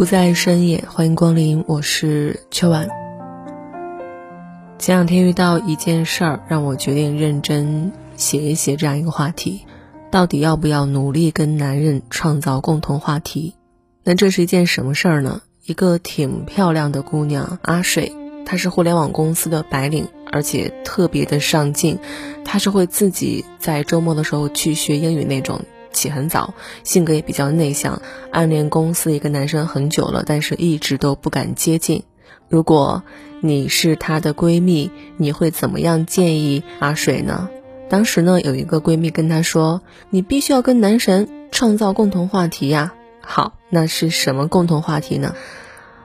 不在深夜，欢迎光临，我是秋晚。前两天遇到一件事儿，让我决定认真写一写这样一个话题：到底要不要努力跟男人创造共同话题？那这是一件什么事儿呢？一个挺漂亮的姑娘阿水，她是互联网公司的白领，而且特别的上进。她是会自己在周末的时候去学英语那种。起很早，性格也比较内向，暗恋公司一个男生很久了，但是一直都不敢接近。如果你是她的闺蜜，你会怎么样建议阿水呢？当时呢，有一个闺蜜跟她说：“你必须要跟男神创造共同话题呀。”好，那是什么共同话题呢？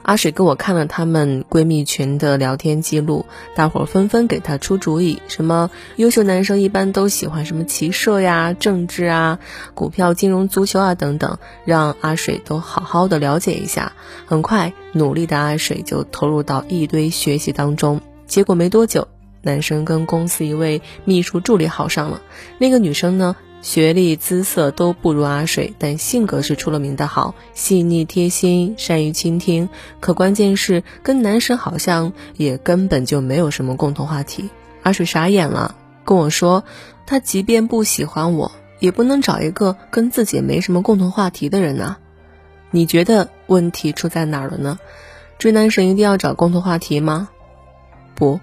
阿水给我看了她们闺蜜群的聊天记录，大伙儿纷纷给她出主意，什么优秀男生一般都喜欢什么骑射呀、政治啊、股票、金融、足球啊等等，让阿水都好好的了解一下。很快，努力的阿水就投入到一堆学习当中，结果没多久，男生跟公司一位秘书助理好上了，那个女生呢？学历、姿色都不如阿水，但性格是出了名的好，细腻贴心，善于倾听。可关键是跟男神好像也根本就没有什么共同话题。阿水傻眼了，跟我说，他即便不喜欢我，也不能找一个跟自己没什么共同话题的人啊。你觉得问题出在哪儿了呢？追男神一定要找共同话题吗？不，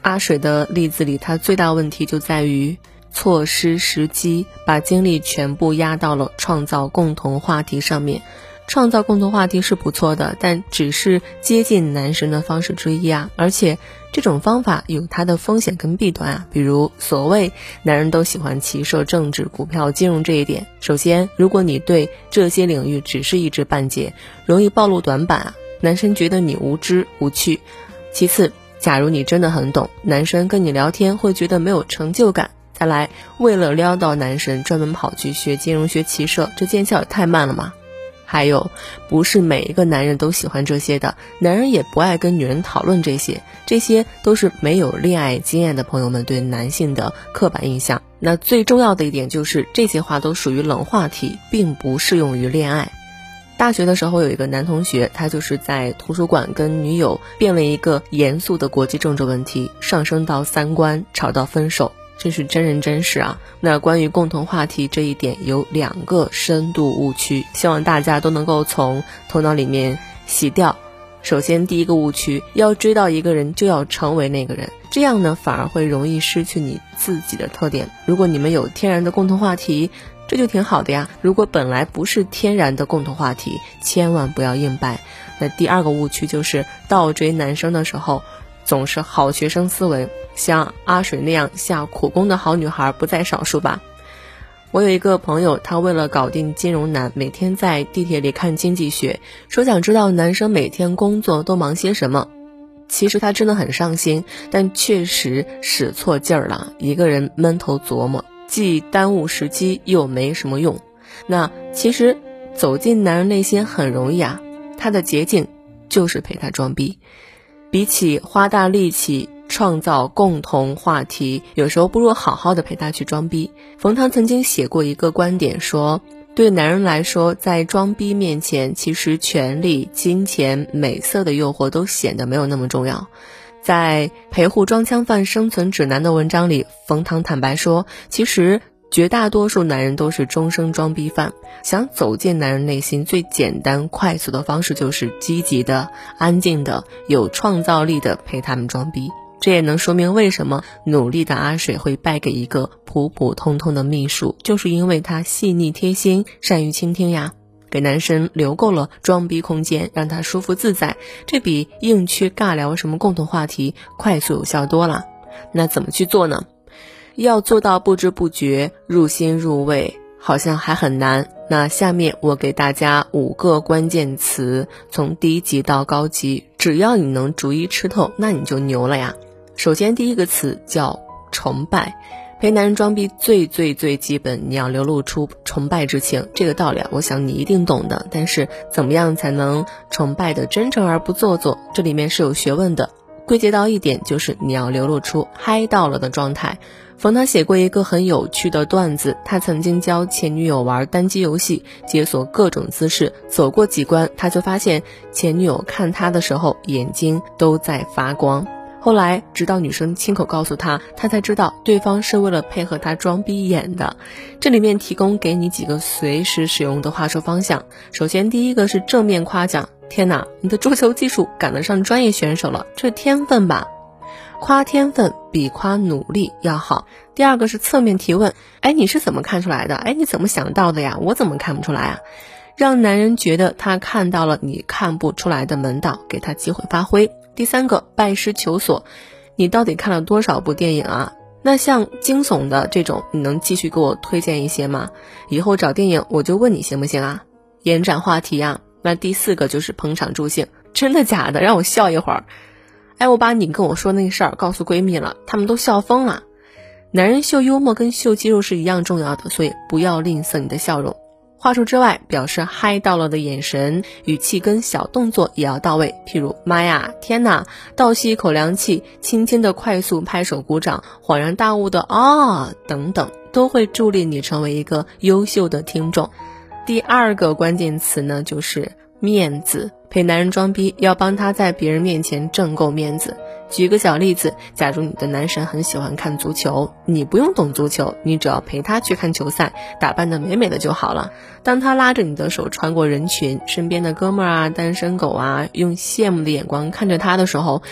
阿水的例子里，他最大问题就在于。错失时机，把精力全部压到了创造共同话题上面。创造共同话题是不错的，但只是接近男神的方式之一啊！而且这种方法有它的风险跟弊端啊。比如所谓男人都喜欢骑射、政治、股票、金融这一点，首先，如果你对这些领域只是一知半解，容易暴露短板啊，男生觉得你无知无趣。其次，假如你真的很懂，男生跟你聊天会觉得没有成就感。再来，为了撩到男神，专门跑去学金融、学骑射，这见效也太慢了嘛！还有，不是每一个男人都喜欢这些的，男人也不爱跟女人讨论这些，这些都是没有恋爱经验的朋友们对男性的刻板印象。那最重要的一点就是，这些话都属于冷话题，并不适用于恋爱。大学的时候，有一个男同学，他就是在图书馆跟女友辩论一个严肃的国际政治问题，上升到三观，吵到分手。这是真人真事啊！那关于共同话题这一点，有两个深度误区，希望大家都能够从头脑里面洗掉。首先，第一个误区，要追到一个人就要成为那个人，这样呢反而会容易失去你自己的特点。如果你们有天然的共同话题，这就挺好的呀。如果本来不是天然的共同话题，千万不要硬掰。那第二个误区就是倒追男生的时候。总是好学生思维，像阿水那样下苦功的好女孩不在少数吧？我有一个朋友，他为了搞定金融男，每天在地铁里看经济学，说想知道男生每天工作都忙些什么。其实他真的很上心，但确实使错劲儿了，一个人闷头琢磨，既耽误时机，又没什么用。那其实走进男人内心很容易啊，他的捷径就是陪他装逼。比起花大力气创造共同话题，有时候不如好好的陪他去装逼。冯唐曾经写过一个观点，说对男人来说，在装逼面前，其实权力、金钱、美色的诱惑都显得没有那么重要。在《陪护装腔犯生存指南》的文章里，冯唐坦白说，其实。绝大多数男人都是终生装逼犯。想走进男人内心，最简单快速的方式就是积极的、安静的、有创造力的陪他们装逼。这也能说明为什么努力的阿水会败给一个普普通通的秘书，就是因为他细腻贴心、善于倾听呀，给男生留够了装逼空间，让他舒服自在。这比硬去尬聊什么共同话题快速有效多了。那怎么去做呢？要做到不知不觉入心入味，好像还很难。那下面我给大家五个关键词，从低级到高级，只要你能逐一吃透，那你就牛了呀。首先第一个词叫崇拜。陪男人装逼最最最基本，你要流露出崇拜之情，这个道理啊，我想你一定懂的。但是怎么样才能崇拜的真诚而不做作？这里面是有学问的。归结到一点，就是你要流露出嗨到了的状态。冯唐写过一个很有趣的段子，他曾经教前女友玩单机游戏，解锁各种姿势，走过几关，他就发现前女友看他的时候眼睛都在发光。后来，直到女生亲口告诉他，他才知道对方是为了配合他装逼演的。这里面提供给你几个随时使用的话术方向。首先，第一个是正面夸奖：“天哪，你的桌球技术赶得上专业选手了，这天分吧？”夸天分比夸努力要好。第二个是侧面提问：“哎，你是怎么看出来的？哎，你怎么想到的呀？我怎么看不出来啊？”让男人觉得他看到了你看不出来的门道，给他机会发挥。第三个拜师求索，你到底看了多少部电影啊？那像惊悚的这种，你能继续给我推荐一些吗？以后找电影我就问你行不行啊？延展话题啊。那第四个就是捧场助兴，真的假的？让我笑一会儿。哎，我把你跟我说那事儿告诉闺蜜了，她们都笑疯了。男人秀幽默跟秀肌肉是一样重要的，所以不要吝啬你的笑容。话术之外，表示嗨到了的眼神、语气跟小动作也要到位。譬如“妈呀，天哪”，倒吸一口凉气，轻轻的快速拍手鼓掌，恍然大悟的“啊”等等，都会助力你成为一个优秀的听众。第二个关键词呢，就是面子。陪男人装逼，要帮他在别人面前挣够面子。举个小例子，假如你的男神很喜欢看足球，你不用懂足球，你只要陪他去看球赛，打扮的美美的就好了。当他拉着你的手穿过人群，身边的哥们儿啊、单身狗啊，用羡慕的眼光看着他的时候，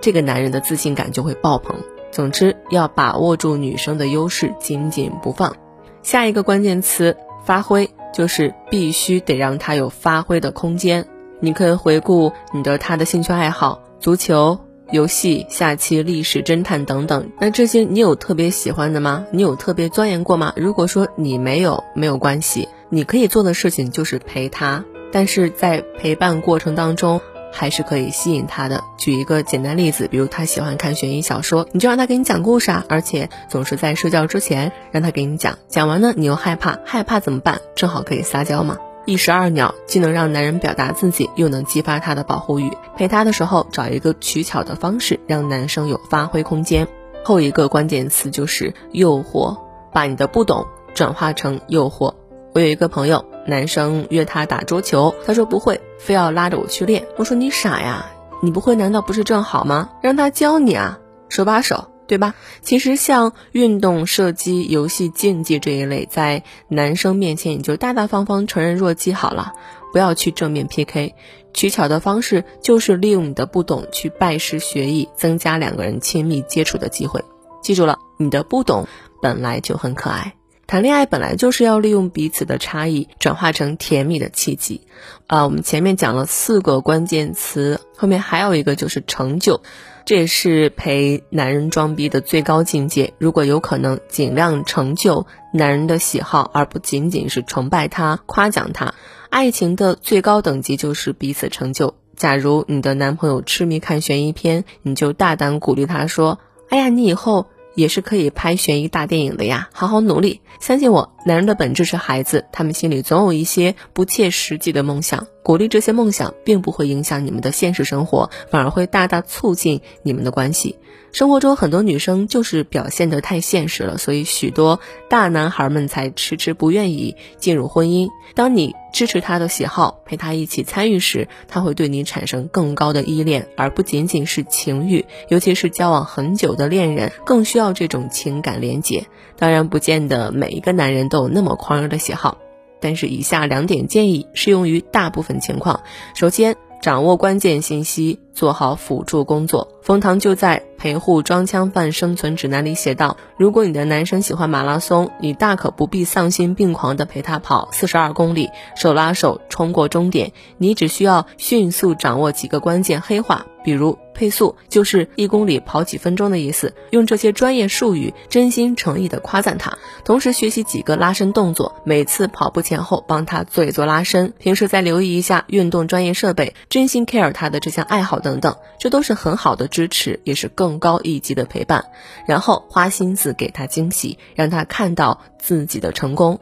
这个男人的自信感就会爆棚。总之，要把握住女生的优势，紧紧不放。下一个关键词，发挥，就是必须得让他有发挥的空间。你可以回顾你的他的兴趣爱好，足球。游戏、下棋、历史、侦探等等，那这些你有特别喜欢的吗？你有特别钻研过吗？如果说你没有，没有关系，你可以做的事情就是陪他，但是在陪伴过程当中，还是可以吸引他的。举一个简单例子，比如他喜欢看悬疑小说，你就让他给你讲故事啊，而且总是在睡觉之前让他给你讲，讲完呢你又害怕，害怕怎么办？正好可以撒娇嘛。一石二鸟，既能让男人表达自己，又能激发他的保护欲。陪他的时候，找一个取巧的方式，让男生有发挥空间。后一个关键词就是诱惑，把你的不懂转化成诱惑。我有一个朋友，男生约他打桌球，他说不会，非要拉着我去练。我说你傻呀，你不会难道不是正好吗？让他教你啊，手把手。对吧？其实像运动、射击、游戏、竞技这一类，在男生面前你就大大方方、承认弱鸡好了，不要去正面 PK。取巧的方式就是利用你的不懂去拜师学艺，增加两个人亲密接触的机会。记住了，你的不懂本来就很可爱。谈恋爱本来就是要利用彼此的差异，转化成甜蜜的契机。啊，我们前面讲了四个关键词，后面还有一个就是成就。这也是陪男人装逼的最高境界。如果有可能，尽量成就男人的喜好，而不仅仅是崇拜他、夸奖他。爱情的最高等级就是彼此成就。假如你的男朋友痴迷看悬疑片，你就大胆鼓励他说：“哎呀，你以后……”也是可以拍悬疑大电影的呀，好好努力，相信我。男人的本质是孩子，他们心里总有一些不切实际的梦想。鼓励这些梦想，并不会影响你们的现实生活，反而会大大促进你们的关系。生活中很多女生就是表现得太现实了，所以许多大男孩们才迟迟不愿意进入婚姻。当你支持他的喜好，陪他一起参与时，他会对你产生更高的依恋，而不仅仅是情欲。尤其是交往很久的恋人，更需要这种情感连接。当然，不见得每一个男人都有那么狂热的喜好，但是以下两点建议适用于大部分情况。首先，掌握关键信息，做好辅助工作。冯唐就在。陪护装枪犯生存指南》里写道：如果你的男生喜欢马拉松，你大可不必丧心病狂地陪他跑四十二公里，手拉手冲过终点。你只需要迅速掌握几个关键黑话，比如。配速就是一公里跑几分钟的意思，用这些专业术语真心诚意的夸赞他，同时学习几个拉伸动作，每次跑步前后帮他做一做拉伸，平时再留意一下运动专业设备，真心 care 他的这项爱好等等，这都是很好的支持，也是更高一级的陪伴。然后花心思给他惊喜，让他看到自己的成功。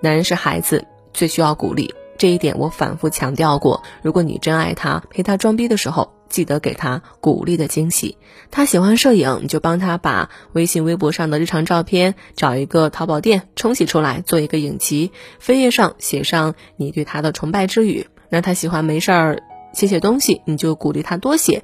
男人是孩子最需要鼓励，这一点我反复强调过。如果你真爱他，陪他装逼的时候。记得给他鼓励的惊喜。他喜欢摄影，你就帮他把微信、微博上的日常照片找一个淘宝店冲洗出来，做一个影集，扉页上写上你对他的崇拜之语。那他喜欢没事儿写写东西，你就鼓励他多写。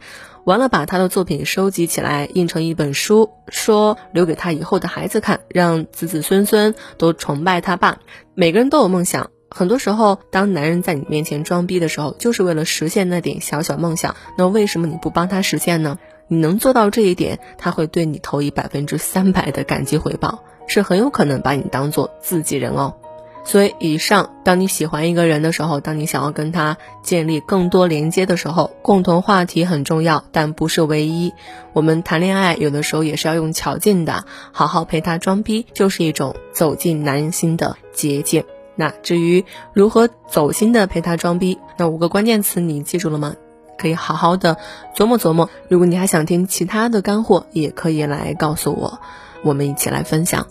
完了，把他的作品收集起来，印成一本书，说留给他以后的孩子看，让子子孙孙都崇拜他爸。每个人都有梦想。很多时候，当男人在你面前装逼的时候，就是为了实现那点小小梦想。那为什么你不帮他实现呢？你能做到这一点，他会对你投以百分之三百的感激回报，是很有可能把你当做自己人哦。所以，以上，当你喜欢一个人的时候，当你想要跟他建立更多连接的时候，共同话题很重要，但不是唯一。我们谈恋爱有的时候也是要用巧劲的，好好陪他装逼，就是一种走进男人心的捷径。那至于如何走心的陪他装逼，那五个关键词你记住了吗？可以好好的琢磨琢磨。如果你还想听其他的干货，也可以来告诉我，我们一起来分享。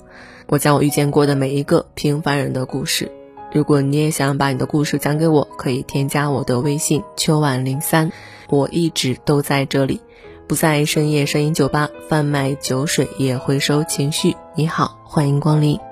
我讲我遇见过的每一个平凡人的故事。如果你也想把你的故事讲给我，可以添加我的微信秋晚零三，我一直都在这里，不在深夜声音酒吧贩卖酒水，也回收情绪。你好，欢迎光临。